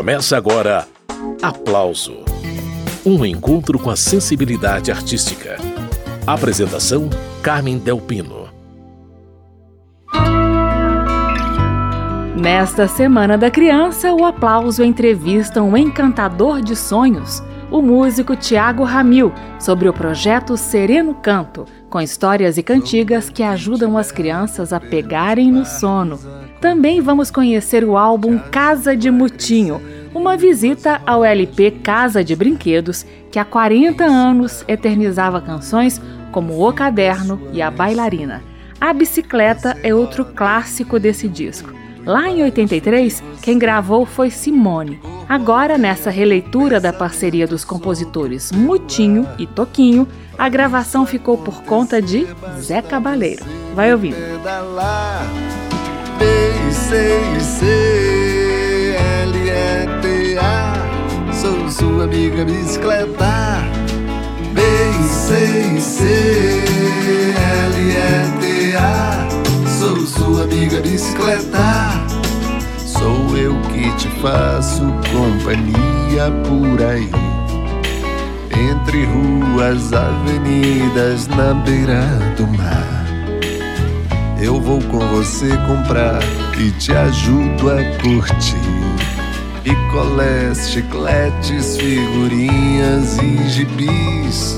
Começa agora Aplauso Um encontro com a sensibilidade artística. Apresentação: Carmen Delpino. Nesta Semana da Criança, o Aplauso entrevista um encantador de sonhos, o músico Tiago Ramil, sobre o projeto Sereno Canto, com histórias e cantigas que ajudam as crianças a pegarem no sono. Também vamos conhecer o álbum Casa de Mutinho, uma visita ao LP Casa de Brinquedos, que há 40 anos eternizava canções como O Caderno e A Bailarina. A Bicicleta é outro clássico desse disco. Lá em 83, quem gravou foi Simone. Agora, nessa releitura da parceria dos compositores Mutinho e Toquinho, a gravação ficou por conta de Zé Cabaleiro. Vai ouvindo. Sou sua amiga bicicleta. B C C L E T A. Sou sua amiga bicicleta. Sou eu que te faço companhia por aí. Entre ruas, avenidas, na beira do mar. Eu vou com você comprar e te ajudo a curtir. Picolés, chicletes, figurinhas e gibis.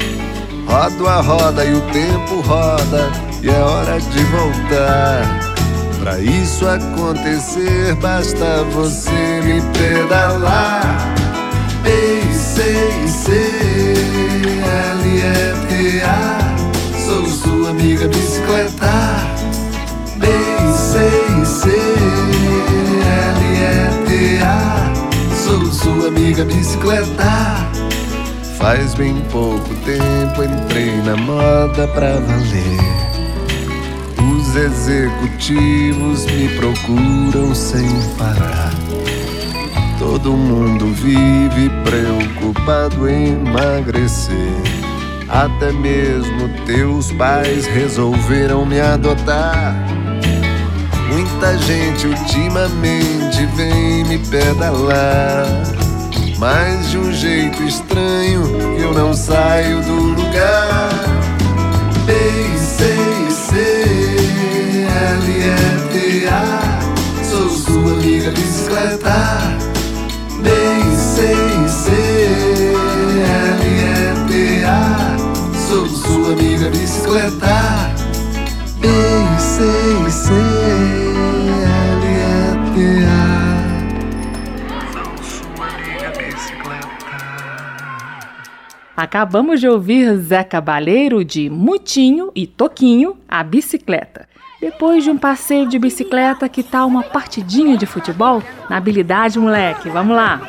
Rodo a roda e o tempo roda e é hora de voltar. Pra isso acontecer, basta você me pedalar. Ei, sei, sei, L-E-T-A. Sou sua amiga bicicleta. Ei, sei, sei, L-E-T-A sou sua amiga bicicleta. Faz bem pouco tempo entrei na moda pra valer. Os executivos me procuram sem parar. Todo mundo vive preocupado em emagrecer. Até mesmo teus pais resolveram me adotar. Muita gente ultimamente vem me pedalar, mas de um jeito estranho eu não saio do lugar. Ei, sei, sei, L-E-T-A, sou sua amiga bicicleta. Bem, sei, sei, L-E-T-A, sou sua amiga bicicleta. Bem, sei, sei. Acabamos de ouvir Zé Cabaleiro de Mutinho e Toquinho, a bicicleta. Depois de um passeio de bicicleta, que tal uma partidinha de futebol? Na habilidade, moleque. Vamos lá.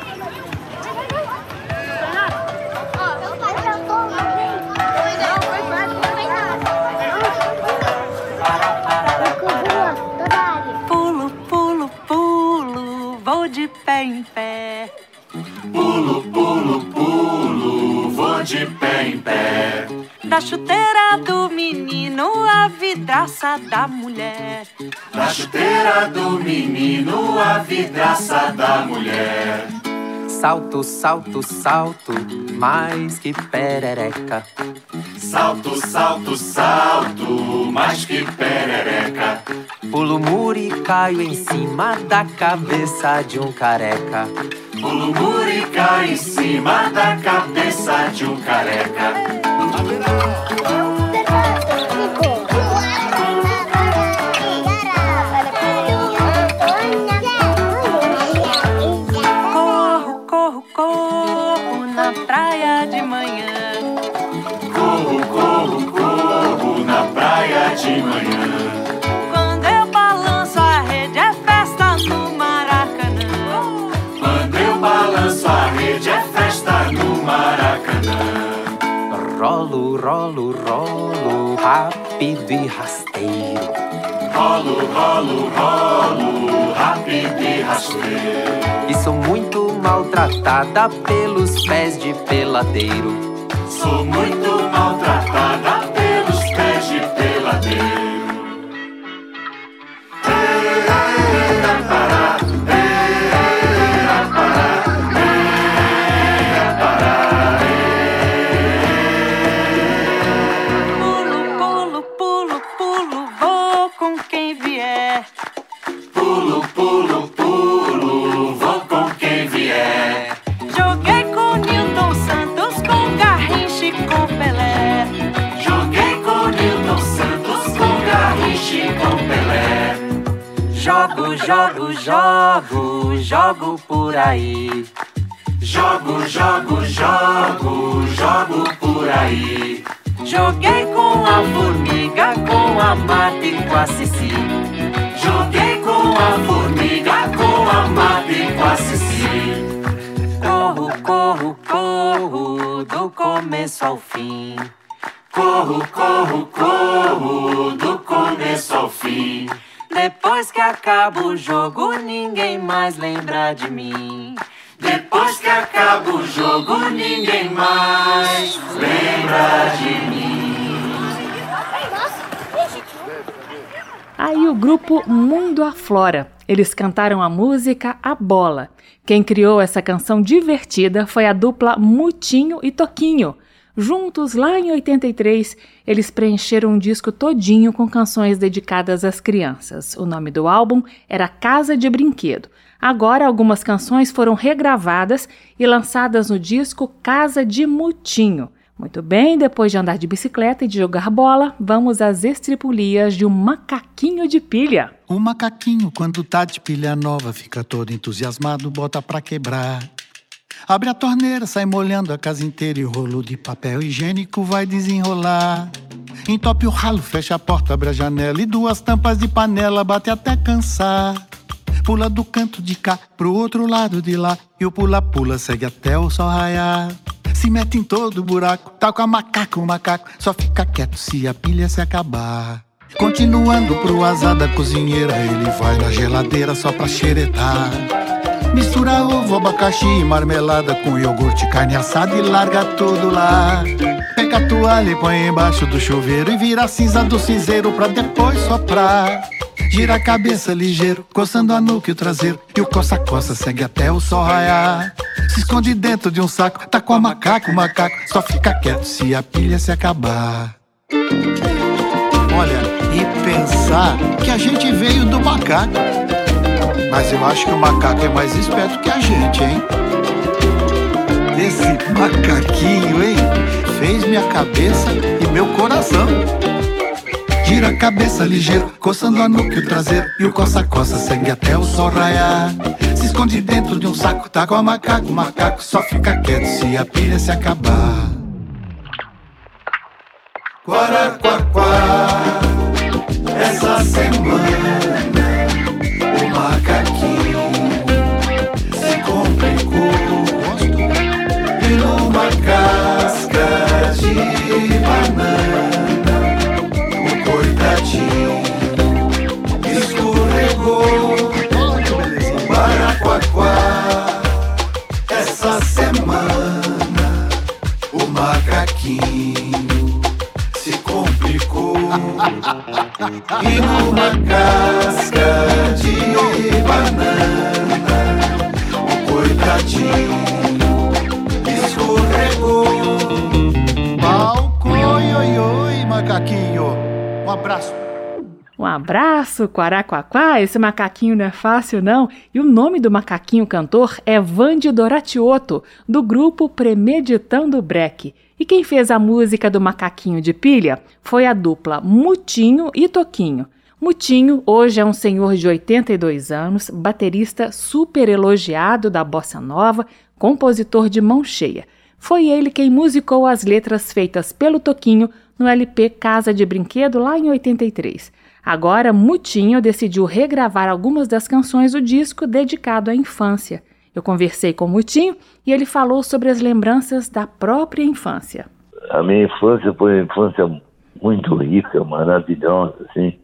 Pulo, pulo, pulo, vou de pé em pé. De pé em pé. Da chuteira do menino, a vidraça da mulher. Da chuteira do menino, a vidraça da mulher. Salto, salto, salto, mais que perereca. Salto, salto, salto, mais que perereca. Pulo muro e caio em cima da cabeça de um careca. Muro e caio em cima da cabeça de um careca. Corro, corro, corro na praia de manhã. Corro, corro, corro na praia de manhã. Festa no Maracanã. Rolo, rolo, rolo, rápido e rasteiro. Rolo, rolo, rolo, rápido e rasteiro. E sou muito maltratada pelos pés de peladeiro. Sou muito maltratada aí. Jogo, jogo, jogo, jogo por aí. Joguei com a formiga, com a Marta e com a Cici. Joguei com a formiga, com a Marta e com a Cici. Corro, corro, corro, do começo ao fim. Corro, corro, corro, do começo ao fim. Depois que acaba o jogo, ninguém mais lembra de mim. Acaba o jogo, ninguém mais lembra de mim. Aí o grupo Mundo Aflora. Eles cantaram a música A Bola. Quem criou essa canção divertida foi a dupla Mutinho e Toquinho. Juntos, lá em 83, eles preencheram um disco todinho com canções dedicadas às crianças. O nome do álbum era Casa de Brinquedo. Agora, algumas canções foram regravadas e lançadas no disco Casa de Mutinho. Muito bem, depois de andar de bicicleta e de jogar bola, vamos às estripulias de um macaquinho de pilha. O macaquinho, quando tá de pilha nova, fica todo entusiasmado, bota pra quebrar. Abre a torneira, sai molhando a casa inteira e o rolo de papel higiênico vai desenrolar. Entope o ralo, fecha a porta, abre a janela e duas tampas de panela bate até cansar. Pula do canto de cá pro outro lado de lá e o pula-pula segue até o sol raiar. Se mete em todo buraco, tá com a macaco, o macaco só fica quieto se a pilha se acabar. Continuando pro azar da cozinheira, ele vai na geladeira só pra xeretar. Mistura ovo, abacaxi e marmelada com iogurte, carne assada e larga tudo lá. Pega a toalha e põe embaixo do chuveiro e vira a cinza do cinzeiro pra depois soprar. Gira a cabeça ligeiro, coçando a nuca e o traseiro. E o coça-coça segue até o sol raiar. Se esconde dentro de um saco, tá com a macaco, macaco só fica quieto se a pilha se acabar. Olha, e pensar que a gente veio do macaco. Mas eu acho que o macaco é mais esperto que a gente, hein? Esse macaquinho, hein? Fez minha cabeça e meu coração. Gira a cabeça ligeiro, coçando a nuca e o traseiro. E o coça-coça segue até o sol raiar. Se esconde dentro de um saco, tá com a macaco. Macaco só fica quieto se a pilha se acabar. Quaraquaquá, essa semana e numa casca de banana o coitadinho escorregou. Palco, oi, oi, oi, macaquinho. Um abraço. Um abraço, Quaraquaquá. Esse macaquinho não é fácil, não. E o nome do macaquinho cantor é Vande Doratioto, do grupo Premeditando Breck. E quem fez a música do macaquinho de pilha foi a dupla Mutinho e Toquinho. Mutinho hoje é um senhor de 82 anos, baterista super elogiado da bossa nova, compositor de mão cheia. Foi ele quem musicou as letras feitas pelo Toquinho no LP Casa de Brinquedo lá em 83. Agora, Mutinho decidiu regravar algumas das canções do disco dedicado à infância. Eu conversei com o Mutinho e ele falou sobre as lembranças da própria infância. A minha infância foi uma infância muito rica, maravilhosa, assim.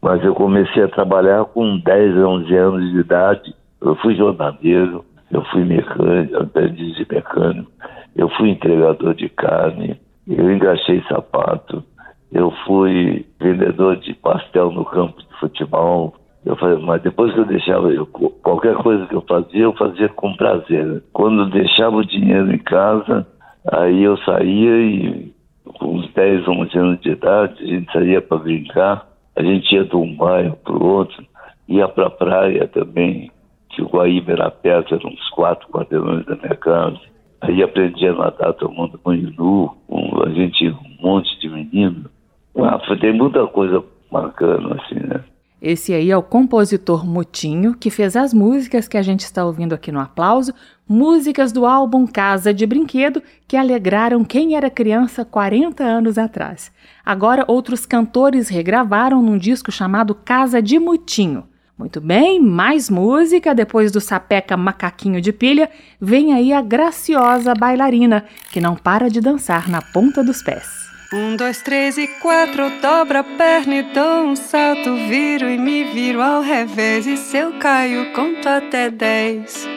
Mas eu comecei a trabalhar com 10, 11 anos de idade. Eu fui jornaleiro, eu fui mecânico, aprendiz de mecânico, eu fui entregador de carne, eu engraxei sapato, eu fui vendedor de pastel no campo de futebol. Eu fazia, mas depois que eu deixava, eu, qualquer coisa que eu fazia, eu fazia com prazer. Quando eu deixava o dinheiro em casa, aí eu saía e com uns 10, 11 anos de idade, a gente saía para brincar. A gente ia de um bairro para o outro, ia para a praia também, que o Guaíba era perto, eram uns quatro quarteirões da minha casa. Aí aprendi a nadar tomando banho nu, um, a gente, um monte de menino. Ah, tem muita coisa bacana, assim, né? Esse aí é o compositor Mutinho, que fez as músicas que a gente está ouvindo aqui no aplauso, músicas do álbum Casa de Brinquedo, que alegraram quem era criança 40 anos atrás. Agora, outros cantores regravaram num disco chamado Casa de Mutinho. Muito bem, mais música. Depois do sapeca macaquinho de pilha, vem aí a graciosa bailarina, que não para de dançar na ponta dos pés. Um, dois, três e quatro, dobra a perna e dou um salto, viro e me viro ao revés. E se eu caio, conto até dez.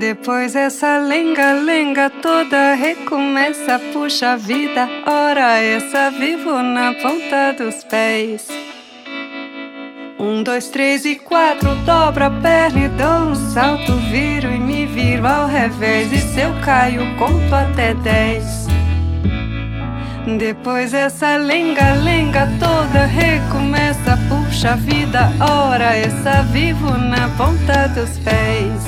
Depois essa lenga-lenga toda recomeça, puxa a vida, ora essa vivo na ponta dos pés. Um, dois, três e quatro, dobra a perna e dou um salto, viro e me viro ao revés. E se eu caio, conto até dez. Depois essa lenga-lenga toda recomeça, puxa vida, ora essa vivo na ponta dos pés.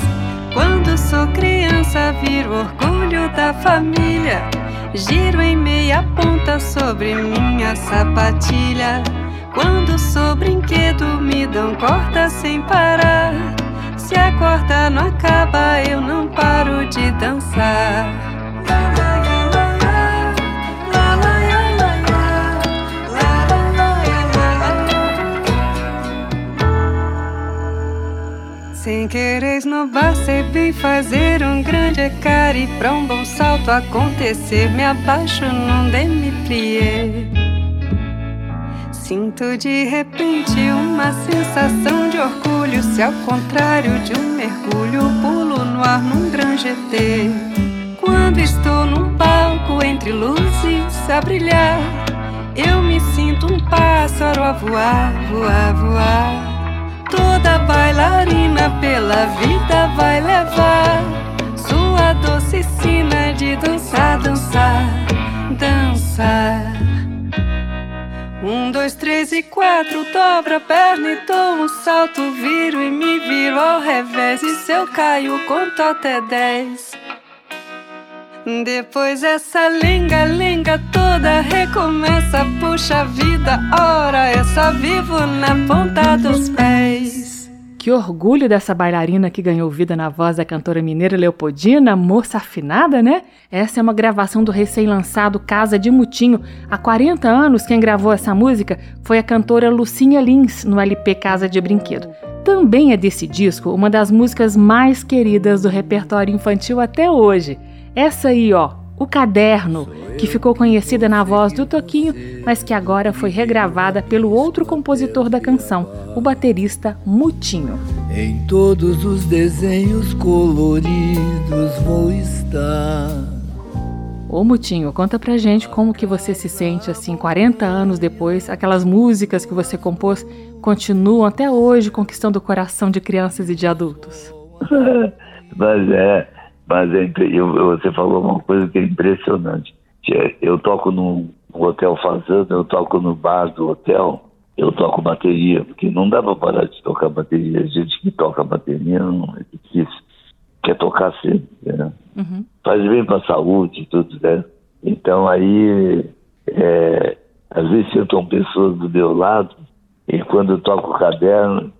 Quando sou criança, viro orgulho da família, giro em meia ponta sobre minha sapatilha. Quando sou brinquedo, me dão corda sem parar. Se a corda não acaba, eu não paro de dançar. Sem querer esnobar, sei bem fazer um grande ecare Pra um bom salto acontecer, me abaixo num demi-plié Sinto de repente uma sensação de orgulho Se ao contrário de um mergulho, pulo no ar num grande GT Quando estou num palco entre luzes a brilhar Eu me sinto um pássaro a voar, voar, voar Toda bailarina pela vida vai levar sua doce sina de dançar, dançar, dançar. Um, dois, três e quatro, dobra a perna e dou um salto, viro e me viro ao revés. E se eu caio, conto até dez. Depois essa lenga-lenga toda recomeça, puxa vida, ora essa vivo na ponta dos pés. Que orgulho dessa bailarina que ganhou vida na voz da cantora mineira Leopoldina, moça afinada, né? Essa é uma gravação do recém-lançado Casa de Mutinho. Há 40 anos, quem gravou essa música foi a cantora Lucinha Lins, no LP Casa de Brinquedo. Também é desse disco uma das músicas mais queridas do repertório infantil até hoje. Essa aí, ó, o caderno, que ficou conhecida na voz do Toquinho, mas que agora foi regravada pelo outro compositor da canção, o baterista Mutinho. Em todos os desenhos coloridos vou estar. Ô Mutinho, conta pra gente como que você se sente assim 40 anos depois, aquelas músicas que você compôs continuam até hoje conquistando o coração de crianças e de adultos. Mas é, mas é, eu, você falou uma coisa que é impressionante. É, eu toco no hotel Fazenda, eu toco no bar do hotel, eu toco bateria, porque não dá para parar de tocar bateria. A gente que toca bateria não é difícil. Quer tocar sempre, né? Uhum. Faz bem para a saúde e tudo, né? Então aí, é, às vezes sentam pessoas do meu lado e quando eu toco o caderno,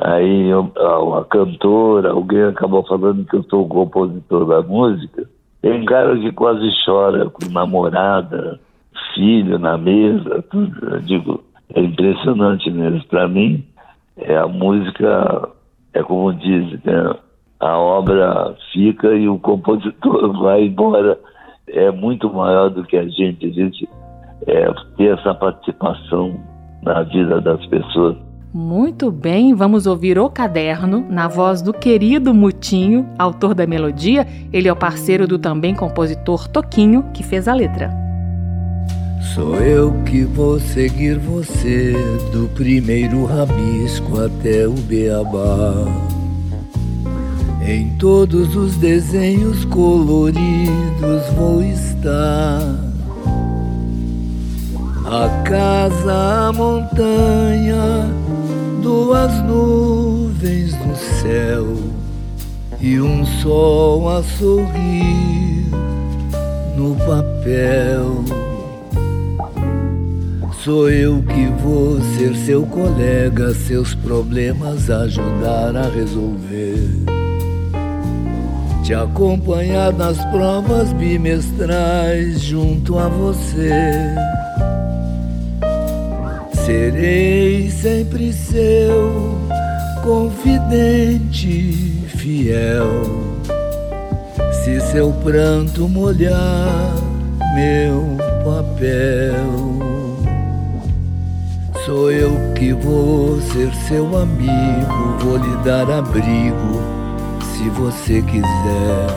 Aí eu, a, cantora, alguém acabou falando que eu sou o compositor da música. Tem cara que quase chora com namorada, filho na mesa, tudo. Eu digo, é impressionante mesmo. Para mim, é a música, é como diz, né? a obra fica e o compositor vai embora. É muito maior do que a gente. A gente é, ter essa participação na vida das pessoas. Muito bem, vamos ouvir O Caderno, na voz do querido Mutinho, autor da melodia. Ele é o parceiro do também compositor Toquinho, que fez a letra. Sou eu que vou seguir você, do primeiro rabisco até o beabá. Em todos os desenhos coloridos vou estar. A casa, a montanha, duas nuvens no céu e um sol a sorrir no papel. Sou eu que vou ser seu colega, seus problemas ajudar a resolver. Te acompanhar nas provas bimestrais junto a você. Serei sempre seu confidente fiel. Se seu pranto molhar meu papel. Sou eu que vou ser seu amigo, vou lhe dar abrigo, se você quiser.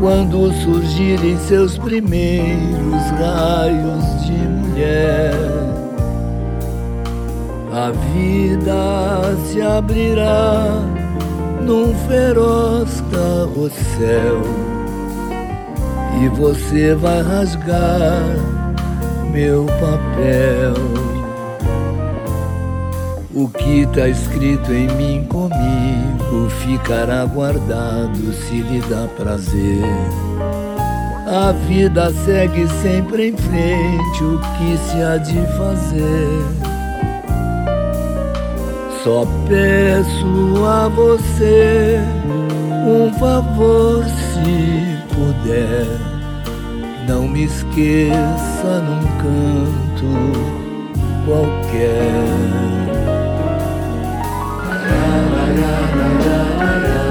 Quando surgirem seus primeiros raios de mulher, a vida se abrirá num feroz carrossel e você vai rasgar meu papel. O que tá escrito em mim comigo ficará guardado se lhe dá prazer. A vida segue sempre em frente, o que se há de fazer? Só peço a você um favor se puder. Não me esqueça num canto qualquer. Só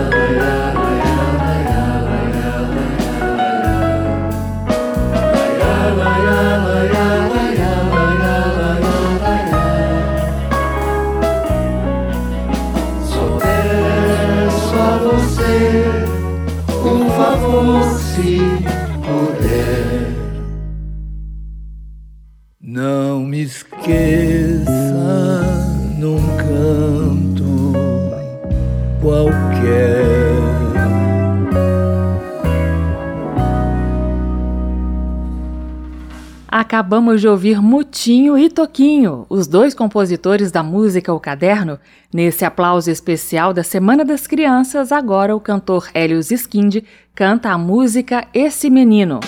Acabamos de ouvir Mutinho e Toquinho, os dois compositores da música O Caderno. Nesse aplauso especial da Semana das Crianças, agora o cantor Helios Skinde canta a música Esse Menino.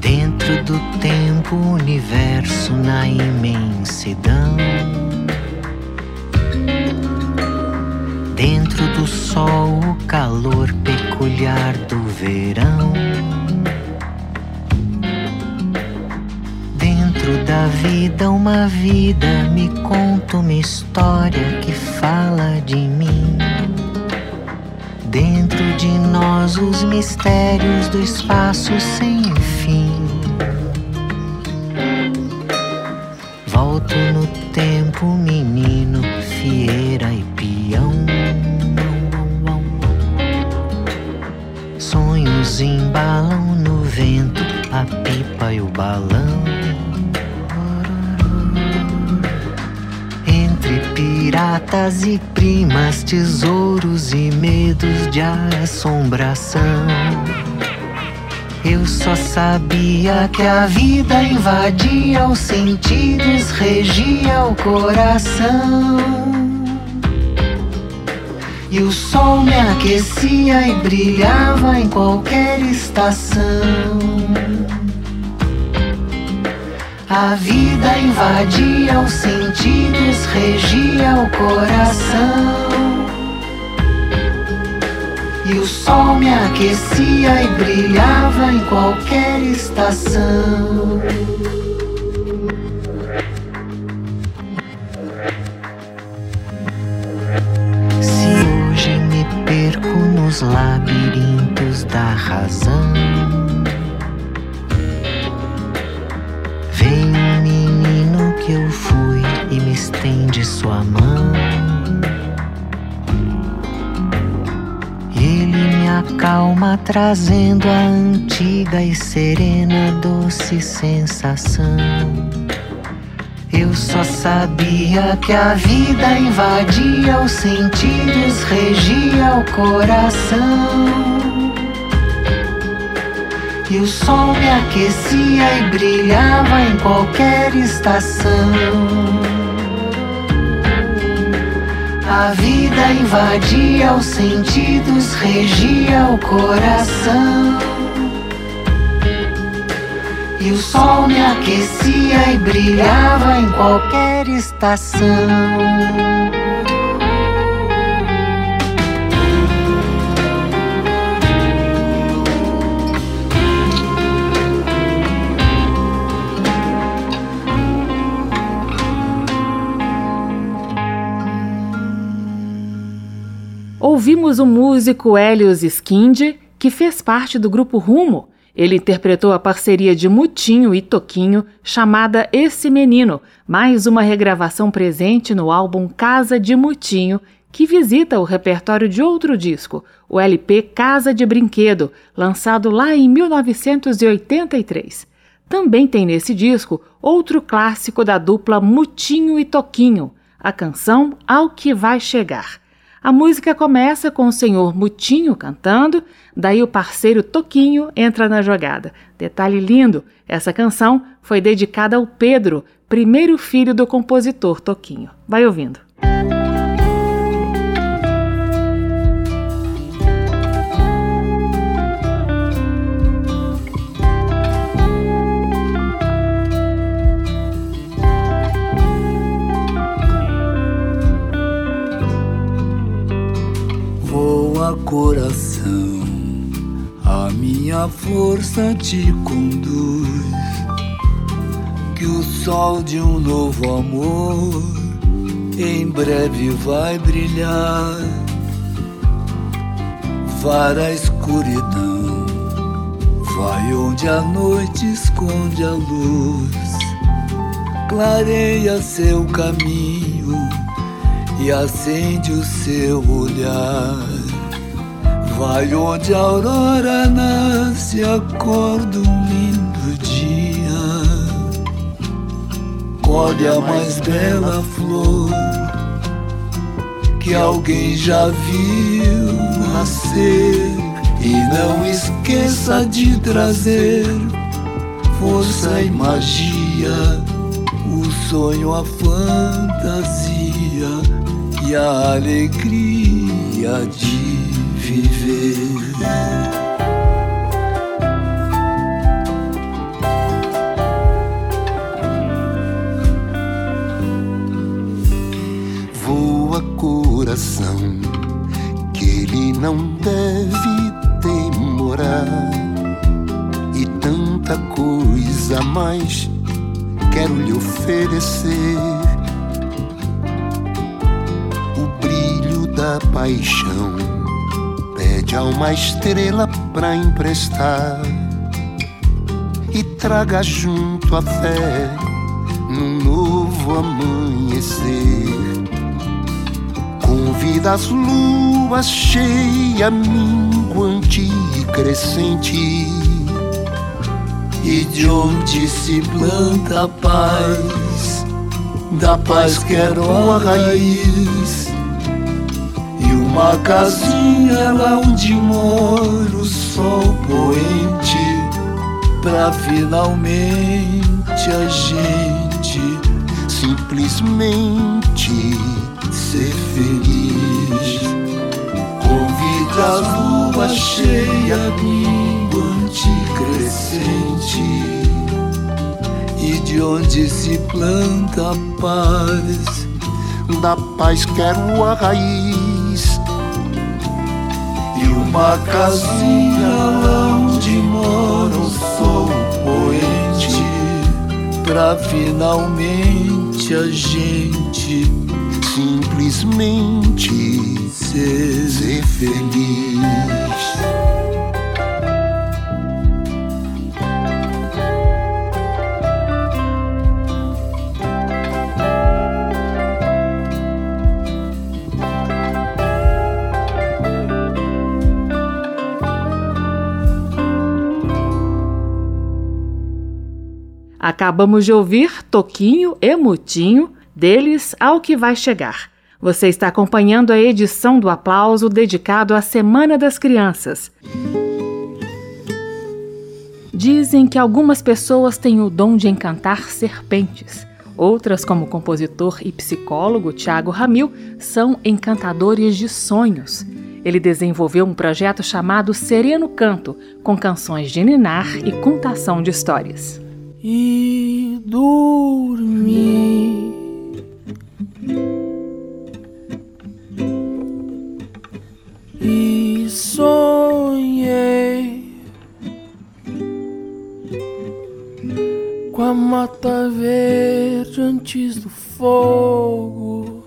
Dentro do tempo, universo na imensidão. Dentro do sol, o calor peculiar do verão. Dentro da vida, uma vida me conta uma história que fala de mim. Dentro de nós, os mistérios do espaço sem fim. Piratas e primas, tesouros e medos de assombração. Eu só sabia que a vida invadia os sentidos, regia o coração. E o sol me aquecia e brilhava em qualquer estação. A vida invadia os sentidos, regia o coração. E o sol me aquecia e brilhava em qualquer estação. Se hoje me perco nos labirintos da razão, trazendo a antiga e serena doce sensação. Eu só sabia que a vida invadia os sentidos, regia o coração. E o sol me aquecia e brilhava em qualquer estação. A vida invadia os sentidos, regia o coração. E o sol me aquecia e brilhava em qualquer estação. Ouvimos o músico Helios Skindi, que fez parte do grupo Rumo. Ele interpretou a parceria de Mutinho e Toquinho, chamada Esse Menino, mais uma regravação presente no álbum Casa de Mutinho, que visita o repertório de outro disco, o LP Casa de Brinquedo, lançado lá em 1983. Também tem nesse disco outro clássico da dupla Mutinho e Toquinho, a canção Ao Que Vai Chegar. A música começa com o senhor Mutinho cantando, daí o parceiro Toquinho entra na jogada. Detalhe lindo: essa canção foi dedicada ao Pedro, primeiro filho do compositor Toquinho. Vai ouvindo. Coração, a minha força te conduz. Que o sol de um novo amor em breve vai brilhar. Vara a escuridão, vai onde a noite esconde a luz. Clareia seu caminho e acende o seu olhar. Vai onde a aurora nasce, acorda um lindo dia. Colhe a mais bela flor que alguém já viu nascer. E não esqueça de trazer força e magia, o sonho, a fantasia e a alegria de viver. Voa coração, que ele não deve demorar. E tanta coisa mais quero lhe oferecer. O brilho da paixão A uma estrela pra emprestar e traga junto a fé num novo amanhecer. Convida as luas cheia, minguante e crescente. E de onde se planta a paz, da paz quero a raiz uma casinha lá onde mora o sol poente Pra finalmente a gente simplesmente ser feliz. Convida a lua cheia, minguante crescente E de onde se planta a paz. Da paz quero a raiz uma casinha onde mora o sol poente. Pra finalmente a gente simplesmente ser, ser feliz Acabamos de ouvir Toquinho e Mutinho, deles ao que vai chegar. Você está acompanhando a edição do Aplauso dedicado à Semana das Crianças. Dizem que algumas pessoas têm o dom de encantar serpentes, Outras, como o compositor e psicólogo Tiago Ramil, são encantadores de sonhos. Ele desenvolveu um projeto chamado Sereno Canto, com canções de ninar e contação de histórias. E dormir e sonhei com a mata verde antes do fogo.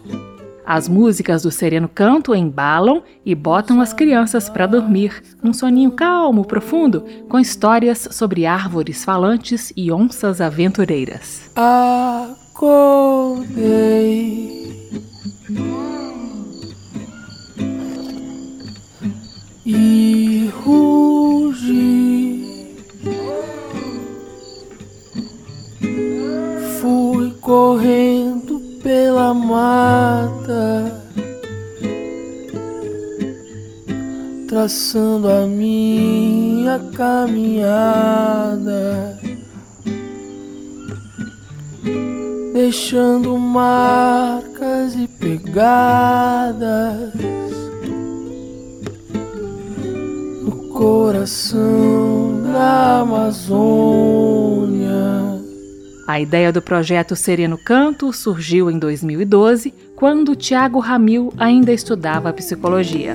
As músicas do Sereno Canto embalam e botam as crianças para dormir, num soninho calmo, profundo, com histórias sobre árvores falantes e onças aventureiras. Acordei e rugi. Fui correndo pela mata, traçando a minha caminhada, deixando marcas e pegadas. coração da Amazônia. A ideia do projeto Sereno Canto surgiu em 2012, quando Tiago Ramil ainda estudava psicologia.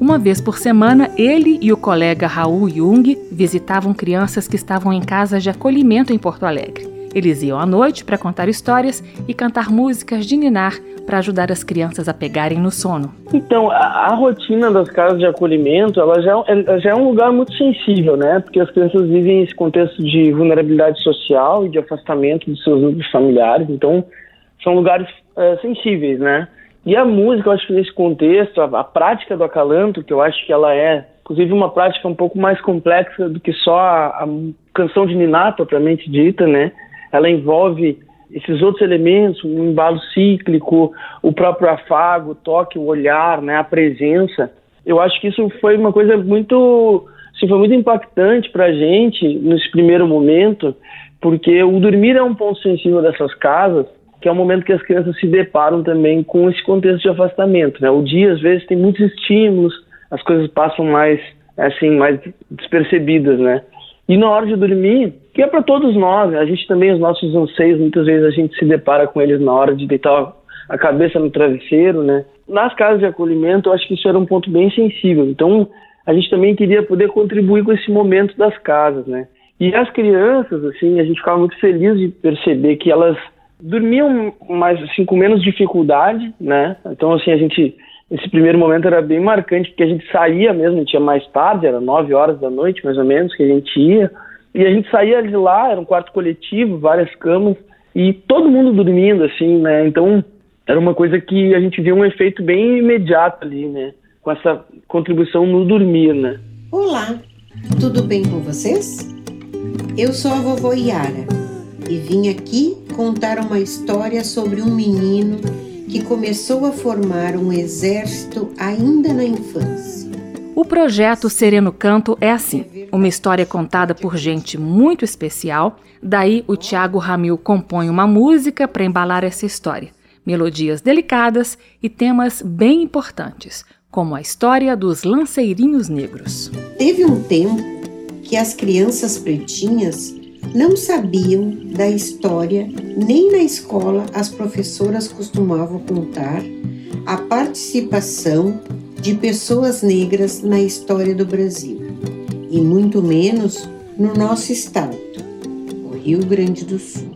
Uma vez por semana, ele e o colega Raul Jung visitavam crianças que estavam em casas de acolhimento em Porto Alegre. Eles iam à noite para contar histórias e cantar músicas de ninar para ajudar as crianças a pegarem no sono. Então, a, a, rotina das casas de acolhimento, ela já, é ela já é um lugar muito sensível, né? Porque as crianças vivem esse contexto de vulnerabilidade social e de afastamento dos seus grupos familiares. Então, são lugares é, sensíveis, né? E a música, eu acho que nesse contexto, a, a prática do acalanto, que eu acho que ela é, inclusive, uma prática um pouco mais complexa do que só a, a canção de ninar propriamente dita, né? Ela envolve esses outros elementos, o um embalo cíclico, o próprio afago, o toque, o olhar, né, a presença. Eu acho que isso foi uma coisa muito, assim, foi muito impactante para a gente nesse primeiro momento, porque o dormir é um ponto sensível dessas casas, que é um momento que as crianças se deparam também com esse contexto de afastamento. Né? O dia às vezes tem muitos estímulos, as coisas passam mais assim mais despercebidas, né? E na hora de dormir, que é para todos nós, a gente também, os nossos anseios, muitas vezes a gente se depara com eles na hora de deitar a cabeça no travesseiro, né? Nas casas de acolhimento, eu acho que isso era um ponto bem sensível. Então, a gente também queria poder contribuir com esse momento das casas, né? E as crianças, assim, a gente ficava muito feliz de perceber que elas dormiam mais, assim, com menos dificuldade, né? Então, assim, a gente esse primeiro momento era bem marcante, porque a gente saía mesmo, tinha mais tarde, era nove horas da noite, mais ou menos, que a gente ia, e a gente saía de lá, era um quarto coletivo, várias camas, e todo mundo dormindo, assim, né, então era uma coisa que a gente via um efeito bem imediato ali, né, com essa contribuição no dormir, né. Olá, tudo bem com vocês? Eu sou a vovó Yara, e vim aqui contar uma história sobre um menino que começou a formar um exército ainda na infância. O projeto Sereno Canto é assim: uma história contada por gente muito especial. Daí o Tiago Ramil compõe uma música para embalar essa história. Melodias delicadas e temas bem importantes, como a história dos lanceirinhos negros. Teve um tempo que as crianças pretinhas não sabiam da história, nem na escola as professoras costumavam contar a participação de pessoas negras na história do Brasil, e muito menos no nosso estado, o Rio Grande do Sul.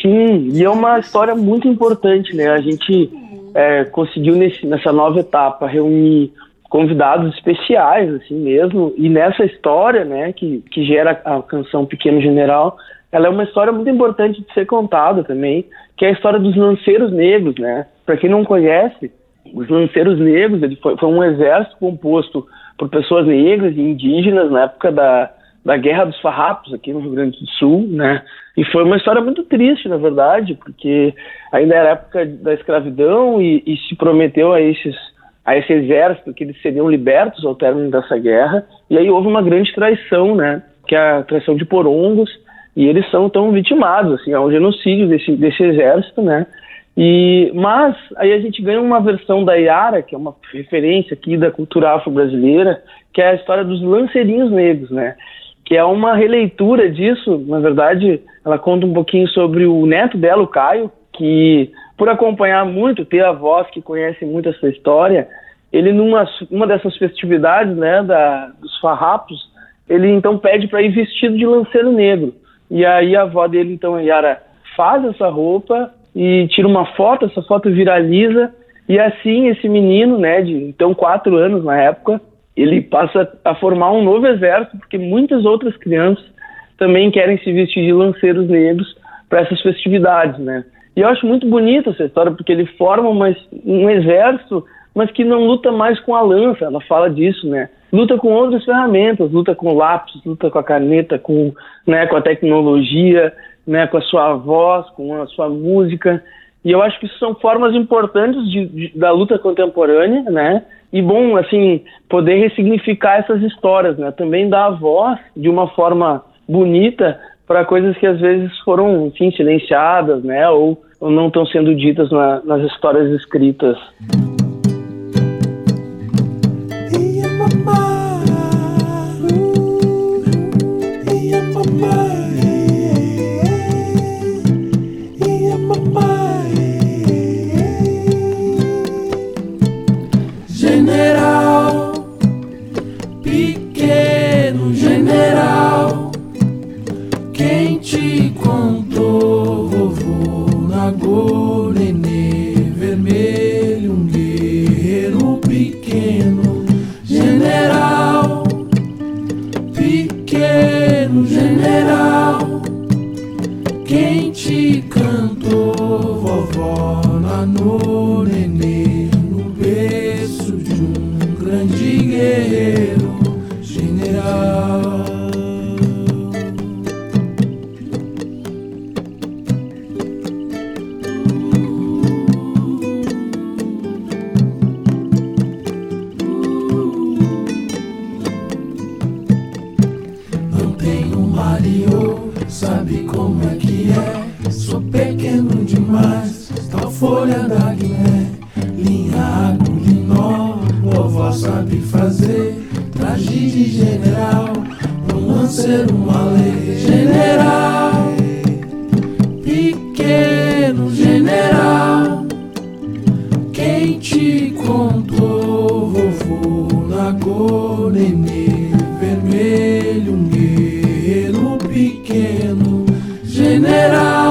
Sim, e é uma história muito importante, né? A gente é, conseguiu nesse, nessa nova etapa reunir convidados especiais, assim mesmo. E nessa história, né, que, que gera a canção Pequeno General, ela é uma história muito importante de ser contada também, que é a história dos lanceiros negros, né? Para quem não conhece, os lanceiros negros, ele foi, foi um exército composto por pessoas negras e indígenas na época da, da Guerra dos Farrapos aqui no Rio Grande do Sul, né? E foi uma história muito triste, na verdade, porque ainda era época da escravidão e, e se prometeu a esses a esse exército que eles seriam libertos ao término dessa guerra. E aí houve uma grande traição, né? Que é a traição de Porongos, E eles são tão vitimados, assim, é um genocídio desse, desse exército, né? E, mas aí a gente ganha uma versão da Yara, que é uma referência aqui da cultura afro-brasileira, que é a história dos lanceirinhos negros, né? Que é uma releitura disso, na verdade, ela conta um pouquinho sobre o neto dela, o Caio, que por acompanhar muito, ter avós que conhecem muito essa história, ele numa uma dessas festividades, né, da, dos farrapos, ele então pede para ir vestido de lanceiro negro. E aí a avó dele, então, a Yara, faz essa roupa e tira uma foto, essa foto viraliza, e assim esse menino, né, de então quatro anos na época, ele passa a formar um novo exército, porque muitas outras crianças também querem se vestir de lanceiros negros para essas festividades, né. E eu acho muito bonita essa história, porque ele forma uma, um exército, mas que não luta mais com a lança, ela fala disso, né? Luta com outras ferramentas, luta com lápis, luta com a caneta, com, né, com a tecnologia, né, com a sua voz, com a sua música. E eu acho que isso são formas importantes de, de, da luta contemporânea, né? E bom, assim, poder ressignificar essas histórias, né? Também dar voz de uma forma bonita para coisas que às vezes foram, enfim, silenciadas, né? Ou não estão sendo ditas na, nas histórias escritas. sabe fazer. Traje de general, um lanceiro, uma lei. General, pequeno general, quem te contou, vovô, na cor nenê, vermelho, um guerreiro pequeno general.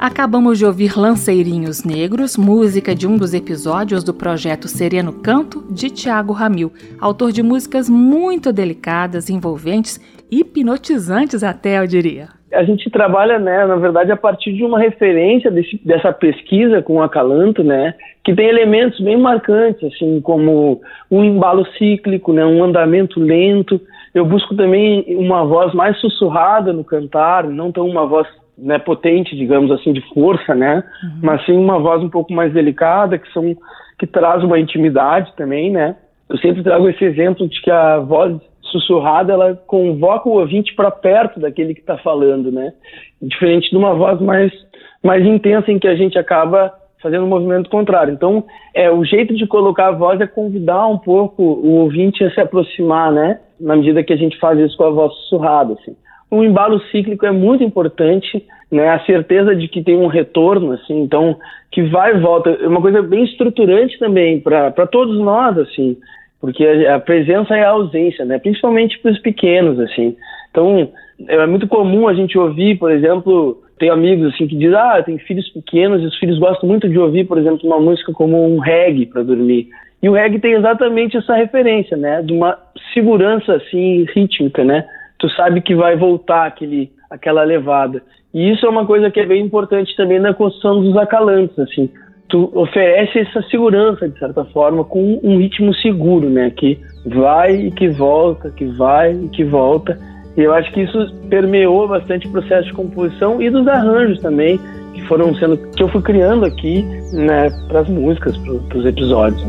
Acabamos de ouvir Lanceirinhos Negros, música de um dos episódios do projeto Sereno Canto, de Tiago Ramil, autor de músicas muito delicadas, envolventes, hipnotizantes até, eu diria. A gente trabalha, né, na verdade, a partir de uma referência desse, dessa pesquisa com o Acalanto, né, que tem elementos bem marcantes, assim, como um embalo cíclico, né, um andamento lento. Eu busco também uma voz mais sussurrada no cantar, não tão uma voz né, potente, digamos assim, de força, né? Uhum. Mas sim uma voz um pouco mais delicada, que são que traz uma intimidade também, né? Eu sempre trago esse exemplo de que a voz sussurrada ela convoca o ouvinte para perto daquele que está falando, né? Diferente de uma voz mais mais intensa em que a gente acaba fazendo um movimento contrário. Então, é o jeito de colocar a voz é convidar um pouco o ouvinte a se aproximar, né? Na medida que a gente faz isso com a voz sussurrada, assim. O embalo cíclico é muito importante, né? A certeza de que tem um retorno, assim, então que vai e volta é uma coisa bem estruturante também para todos nós, assim, porque a, a presença é a ausência, né? Principalmente para os pequenos, assim. Então é muito comum a gente ouvir, por exemplo, tem amigos assim que dizem, ah, tem filhos pequenos e os filhos gostam muito de ouvir, por exemplo, uma música como um reggae para dormir. E o reggae tem exatamente essa referência, né? De uma segurança assim rítmica, né? Tu sabe que vai voltar aquele, aquela levada. E isso é uma coisa que é bem importante também na construção dos acalantes, assim. Tu oferece essa segurança, de certa forma, com um ritmo seguro, né? Que vai e que volta, que vai e que volta. E eu acho que isso permeou bastante o processo de composição e dos arranjos também, que foram sendo que eu fui criando aqui, né, para as músicas, para os episódios.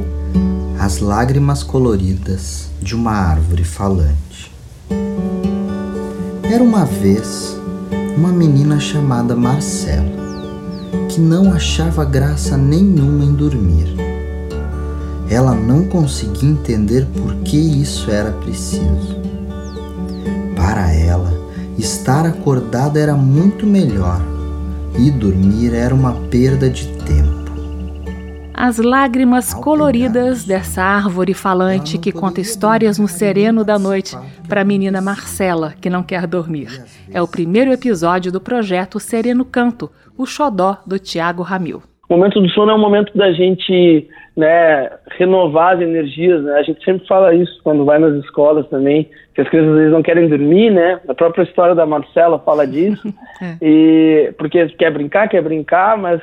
As lágrimas coloridas de uma árvore falante. Era uma vez uma menina chamada Marcela, que não achava graça nenhuma em dormir. Ela não conseguia entender por que isso era preciso. Para ela, estar acordada era muito melhor e dormir era uma perda de tempo as lágrimas coloridas dessa árvore falante que conta histórias no sereno da noite para a menina Marcela, que não quer dormir. É o primeiro episódio do projeto Sereno Canto, o xodó do Tiago Ramil. O momento do sono é um momento da gente né, renovar as energias. Né? A gente sempre fala isso quando vai nas escolas também, que as crianças às vezes não querem dormir, né? A própria história da Marcela fala disso. é. e porque quer brincar, quer brincar, mas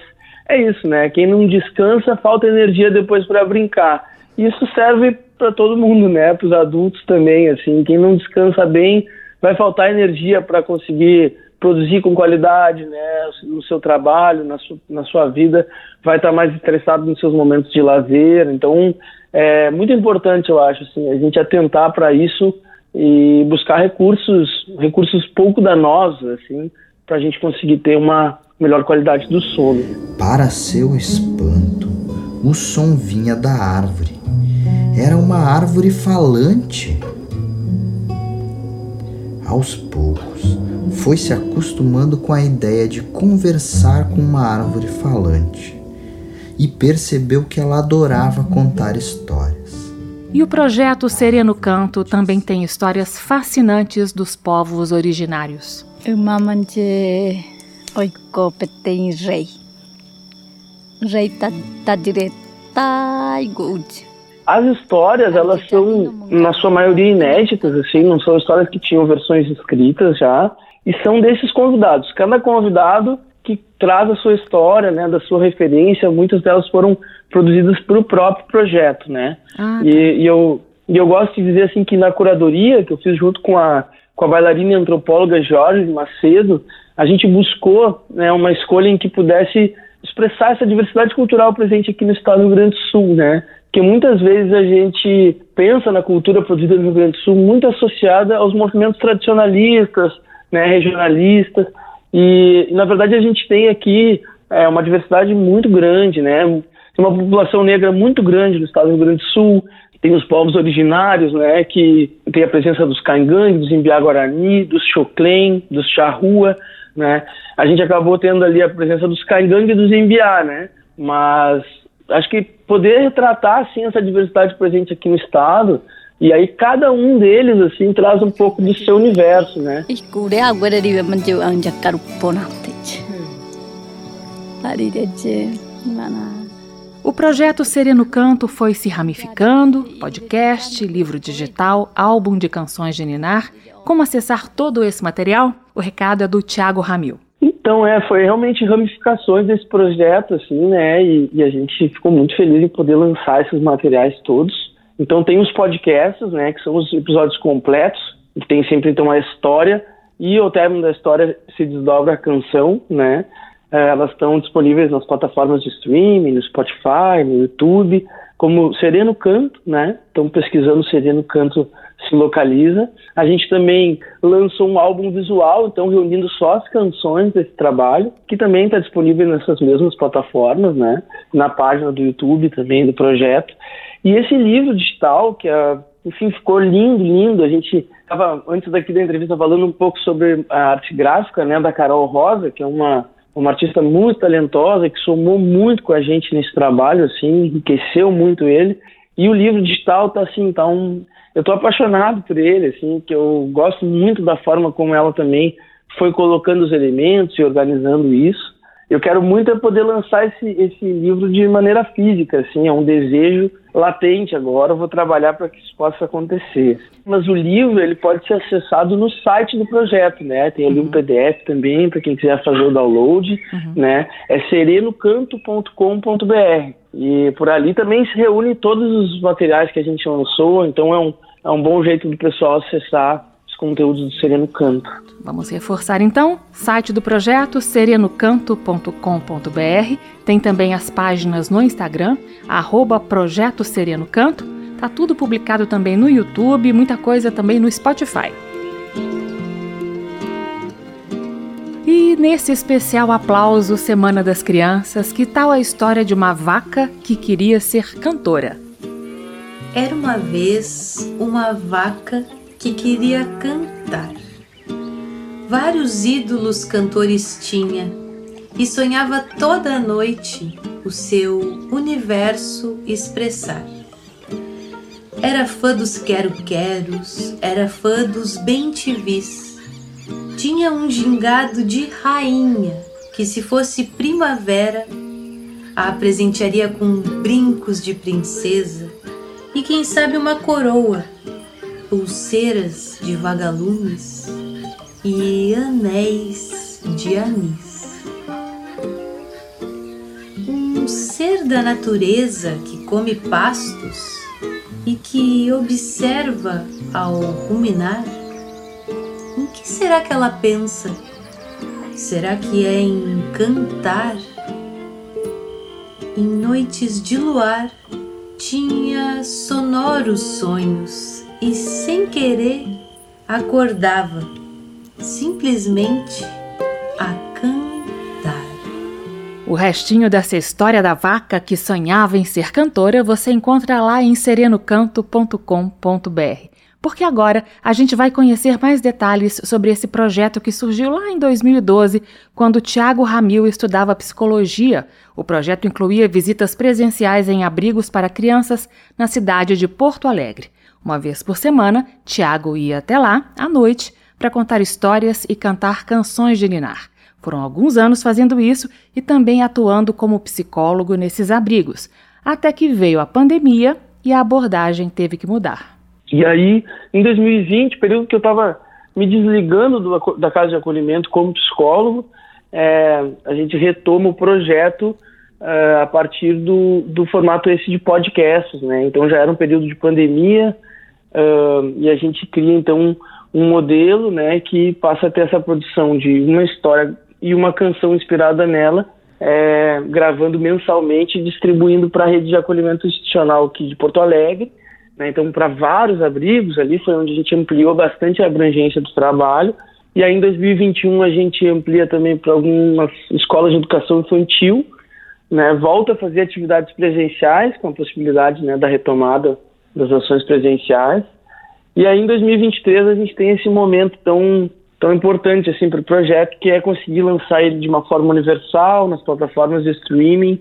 é isso, né? Quem não descansa, falta energia depois para brincar. Isso serve para todo mundo, né? Para os adultos também, assim. Quem não descansa bem, vai faltar energia para conseguir produzir com qualidade, né? No seu trabalho, na, su na sua vida, vai estar tá mais estressado nos seus momentos de lazer. Então, é muito importante, eu acho, assim, a gente atentar para isso e buscar recursos, recursos pouco danosos, assim, para a gente conseguir ter uma melhor qualidade do sono. Para seu espanto, o som vinha da árvore. Era uma árvore falante. Aos poucos, foi se acostumando com a ideia de conversar com uma árvore falante e percebeu que ela adorava contar histórias. E o projeto Sereno Canto também tem histórias fascinantes dos povos originários. Oiko petei rei. Rei tá, tá direto, tá As histórias, elas são, na sua maioria, inéditas, assim, não são histórias que tinham versões escritas já, e são desses convidados. Cada convidado que traz a sua história, né, da sua referência, muitas delas foram produzidas para o próprio projeto, né? Ah, tá. e, e, eu, e eu gosto de dizer, assim, que na curadoria que eu fiz junto com a, com a bailarina e antropóloga Jorge Macedo, a gente buscou né, uma escolha em que pudesse expressar essa diversidade cultural presente aqui no estado do Rio Grande do Sul, né? Porque muitas vezes a gente pensa na cultura produzida no Rio Grande do Sul muito associada aos movimentos tradicionalistas, né, regionalistas, e, na verdade a gente tem aqui é, uma diversidade muito grande, né? Tem uma população negra muito grande no estado do Rio Grande do Sul, tem os povos originários, né, que tem a presença dos Caingangue, dos Imbiá-Guarani, dos Choclen, dos Charrua, né? A gente acabou tendo ali a presença dos Caingangue e dos Imbiá, né? Mas acho que poder retratar assim essa diversidade presente aqui no estado e aí cada um deles assim traz um pouco do seu universo, né? O projeto Sereno Canto foi se ramificando, podcast, livro digital, álbum de canções de Ninar. Como acessar todo esse material? O recado é do Tiago Ramil. Então, é, foi realmente ramificações desse projeto, assim, né? E, e, a gente ficou muito feliz em poder lançar esses materiais todos. Então, tem os podcasts, né? Que são os episódios completos, que tem sempre, então, a história e ao término da história se desdobra a canção, né? É, elas estão disponíveis nas plataformas de streaming, no Spotify, no YouTube, como Sereno Canto, né? Estão pesquisando Sereno Canto se localiza. A gente também lançou um álbum visual, então reunindo só as canções desse trabalho, que também está disponível nessas mesmas plataformas, né? Na página do YouTube também do projeto. E esse livro digital, que é, enfim, ficou lindo, lindo. A gente estava, antes daqui da entrevista, falando um pouco sobre a arte gráfica, né? Da Carol Rosa, que é uma uma artista muito talentosa que somou muito com a gente nesse trabalho, assim, enriqueceu muito ele. E o livro digital tá assim, tá um, eu tô apaixonado por ele, assim, que eu gosto muito da forma como ela também foi colocando os elementos e organizando isso. Eu quero muito é poder lançar esse, esse livro de maneira física, assim, é um desejo latente agora, eu vou trabalhar para que isso possa acontecer. Mas o livro, ele pode ser acessado no site do projeto, né? Tem ali uhum. um PDF também para quem quiser fazer o download, uhum. né? É serenocanto.com.br. E por ali também se reúne todos os materiais que a gente lançou, então é um, é um bom jeito do pessoal acessar conteúdos do Sereno Canto. Vamos reforçar então, site do projeto serenocanto.com.br, tem também as páginas no Instagram, arroba Projeto Sereno Canto, tá tudo publicado também no YouTube, muita coisa também no Spotify. E nesse especial aplauso Semana das Crianças, que tal a história de uma vaca que queria ser cantora? Era uma vez uma vaca que queria cantar. Vários ídolos cantores tinha e sonhava toda noite o seu universo expressar. Era fã dos quero-queros, era fã dos bem-te-vis. Tinha um gingado de rainha que, se fosse primavera, a presentearia com brincos de princesa e, quem sabe, uma coroa pulseiras de vagalumes e anéis de anis. Um ser da natureza que come pastos e que observa ao ruminar. Em que será que ela pensa? Será que é em cantar? Em noites de luar tinha sonoros sonhos e, sem querer, acordava simplesmente a cantar. O restinho dessa história da vaca que sonhava em ser cantora você encontra lá em serenocanto.com.br. Porque agora a gente vai conhecer mais detalhes sobre esse projeto que surgiu lá em 2012, quando Tiago Ramil estudava psicologia. O projeto incluía visitas presenciais em abrigos para crianças na cidade de Porto Alegre. Uma vez por semana, Tiago ia até lá, à noite, para contar histórias e cantar canções de Ninar. Foram alguns anos fazendo isso e também atuando como psicólogo nesses abrigos, até que veio a pandemia e a abordagem teve que mudar. E aí, em 2020, período que eu estava me desligando do, da casa de acolhimento como psicólogo, é, a gente retoma o projeto é, a partir do, do formato esse de podcasts, né? Então já era um período de pandemia, Uh, e a gente cria então um modelo né, que passa a ter essa produção de uma história e uma canção inspirada nela, é, gravando mensalmente e distribuindo para a rede de acolhimento institucional aqui de Porto Alegre. Né, então, para vários abrigos ali foi onde a gente ampliou bastante a abrangência do trabalho. E aí, em 2021, a gente amplia também para algumas escolas de educação infantil, né, volta a fazer atividades presenciais, com a possibilidade né, da retomada das ações presenciais. E aí, em 2023, a gente tem esse momento tão, tão importante assim, para o projeto, que é conseguir lançar ele de uma forma universal, nas plataformas de streaming,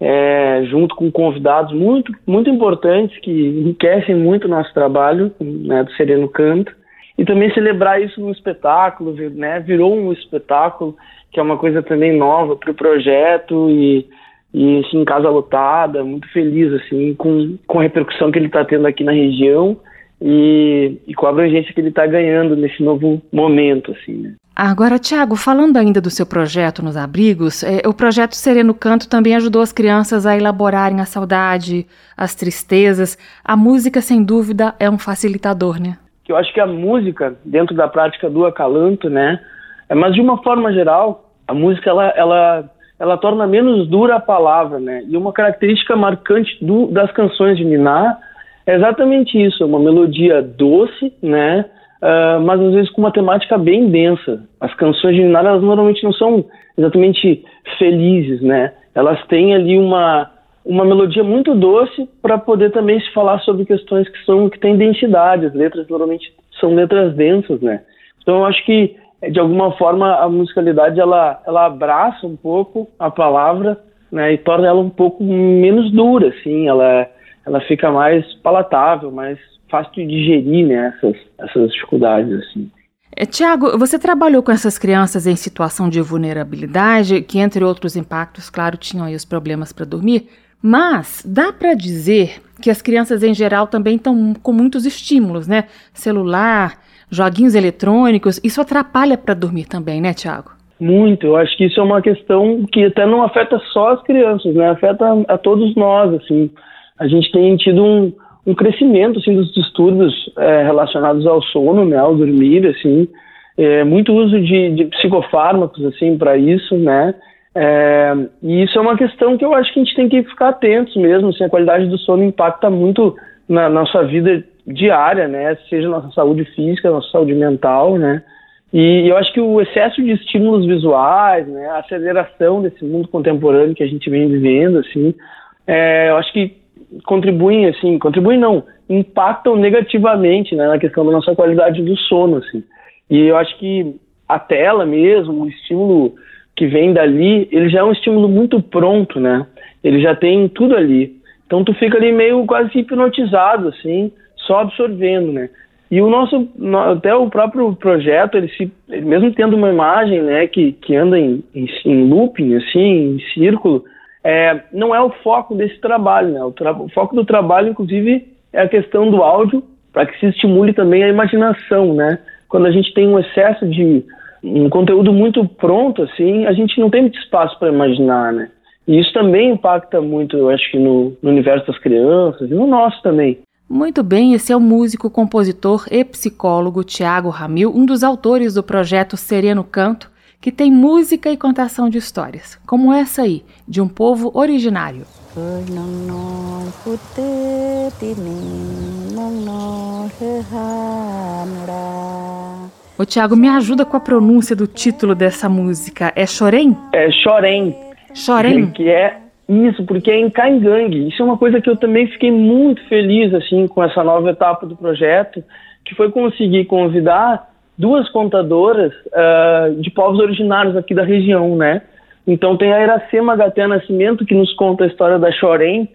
é, junto com convidados muito, muito importantes que enriquecem muito o nosso trabalho né, do Sereno Canto. E também celebrar isso no espetáculo, né, virou um espetáculo, que é uma coisa também nova para o projeto e e assim, casa lotada, muito feliz assim com, com a repercussão que ele está tendo aqui na região e, e com a abrangência que ele está ganhando nesse novo momento. Assim, né? Agora, Tiago, falando ainda do seu projeto nos abrigos, é, o projeto Sereno Canto também ajudou as crianças a elaborarem a saudade, as tristezas. A música, sem dúvida, é um facilitador, né? eu acho que a música, dentro da prática do acalanto, né, é, mas de uma forma geral, a música ela, ela, ela torna menos dura a palavra, né? E uma característica marcante do, das canções de Niná é exatamente isso, é uma melodia doce, né? Uh, mas às vezes com uma temática bem densa. As canções de Niná, elas normalmente não são exatamente felizes, né? Elas têm ali uma, uma melodia muito doce para poder também se falar sobre questões que são que têm densidade. As letras normalmente são letras densas, né? Então eu acho que de alguma forma a musicalidade ela ela abraça um pouco a palavra, né? E torna ela um pouco menos dura, assim. Ela ela fica mais palatável, mais fácil de digerir, né? Essas essas dificuldades, assim. É, Tiago, você trabalhou com essas crianças em situação de vulnerabilidade, que entre outros impactos, claro, tinham aí os problemas para dormir. Mas dá para dizer que as crianças em geral também estão com muitos estímulos, né? Celular, joguinhos eletrônicos, isso atrapalha para dormir também, né, Tiago? Muito, eu acho que isso é uma questão que até não afeta só as crianças, né? Afeta a, a todos nós, assim. A gente tem tido um, um crescimento, assim, dos distúrbios é, relacionados ao sono, né? Ao dormir, assim. É, muito uso de, de psicofármacos, assim, para isso, né? É, e isso é uma questão que eu acho que a gente tem que ficar atentos mesmo, assim, a qualidade do sono impacta muito na nossa vida diária, né, seja nossa saúde física, nossa saúde mental, né, e eu acho que o excesso de estímulos visuais, né, a aceleração desse mundo contemporâneo que a gente vem vivendo, assim, é, eu acho que contribuem, assim, contribuem não, impactam negativamente, né, na questão da nossa qualidade do sono, assim, e eu acho que a tela mesmo, o estímulo que vem dali, ele já é um estímulo muito pronto, né? Ele já tem tudo ali. Então tu fica ali meio quase hipnotizado, assim, só absorvendo, né? E o nosso, até o próprio projeto, ele, se, ele mesmo tendo uma imagem, né, que, que anda em, em, em looping, assim, em círculo, é, não é o foco desse trabalho, né? O, tra o foco do trabalho, inclusive, é a questão do áudio, para que se estimule também a imaginação, né? Quando a gente tem um excesso de um conteúdo muito pronto, assim, a gente não tem muito espaço para imaginar, né? E isso também impacta muito, eu acho que no, no, universo das crianças e no nosso também. Muito bem, esse é o músico, compositor e psicólogo Tiago Ramil, um dos autores do projeto Sereno Canto, que tem música e contação de histórias, como essa aí, de um povo originário. Ô Tiago, me ajuda com a pronúncia do título dessa música. É Chorém? É Chorém. Chorém? Que é isso, porque é em Caingangue. Isso é uma coisa que eu também fiquei muito feliz assim com essa nova etapa do projeto, que foi conseguir convidar duas contadoras uh, de povos originários aqui da região, né? Então tem a Iracema Gaté Nascimento que nos conta a história da Chorém.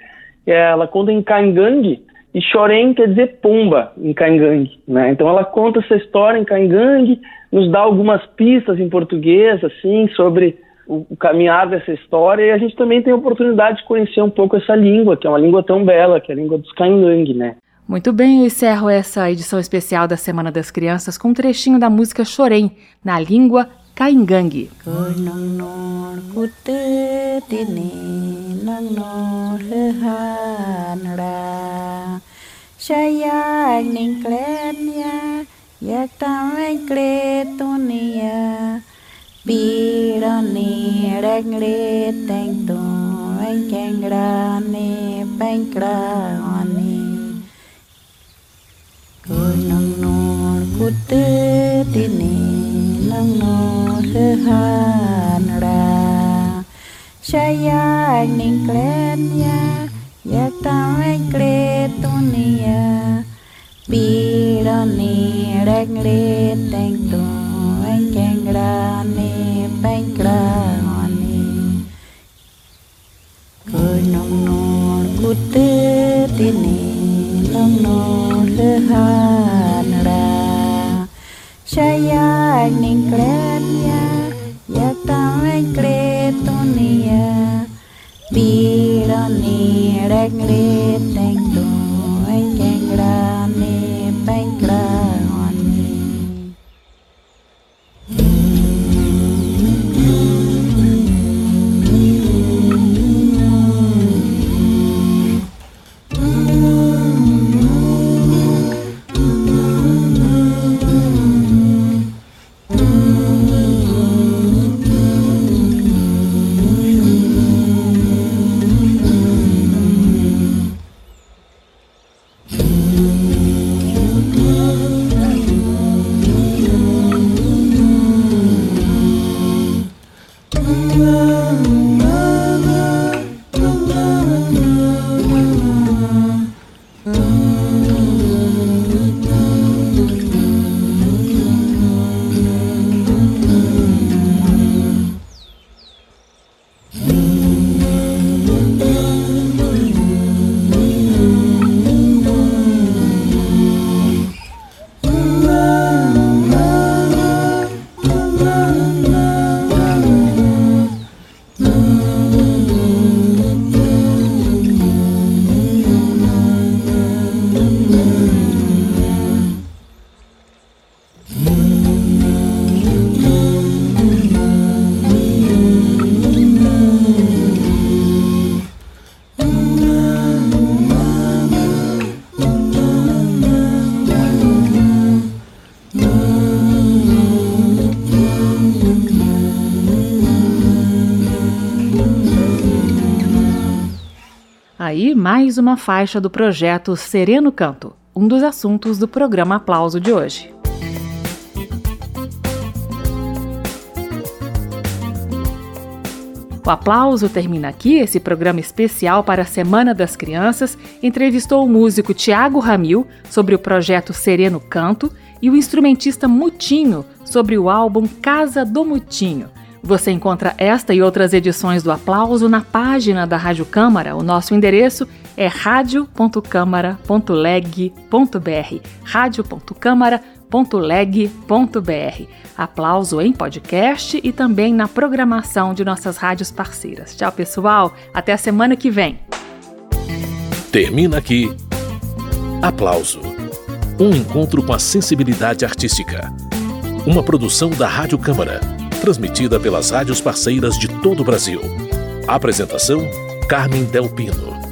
Ela conta em Caingangue e Chorém quer dizer pomba em Caingangue, né? Então ela conta essa história em Caingangue, nos dá algumas pistas em português, assim, sobre o, o caminhar dessa história e a gente também tem a oportunidade de conhecer um pouco essa língua, que é uma língua tão bela, que é a língua dos Caingangue, né? Muito bem, eu encerro essa edição especial da Semana das Crianças com um trechinho da música Chorém, na língua penkrani nang nor kutte tine nang nor hanra shaya ning klenya yata kretunia pirani regre teng tu engrane pengrane kunong nor kutte tine nang nor love. Mais uma faixa do projeto Sereno Canto, um dos assuntos do programa Aplauso de hoje. O aplauso termina aqui. Esse programa especial para a Semana das Crianças entrevistou o músico Tiago Ramil sobre o projeto Sereno Canto e o instrumentista Mutinho sobre o álbum Casa do Mutinho. Você encontra esta e outras edições do Aplauso na página da Rádio Câmara. O nosso endereço é radio.câmara.leg.br. radio.câmara.leg.br. Aplauso em podcast e também na programação de nossas rádios parceiras. Tchau, pessoal. Até a semana que vem. Termina aqui. Aplauso. Um encontro com a sensibilidade artística. Uma produção da Rádio Câmara transmitida pelas rádios parceiras de todo o Brasil. Apresentação: Carmen Del Pino.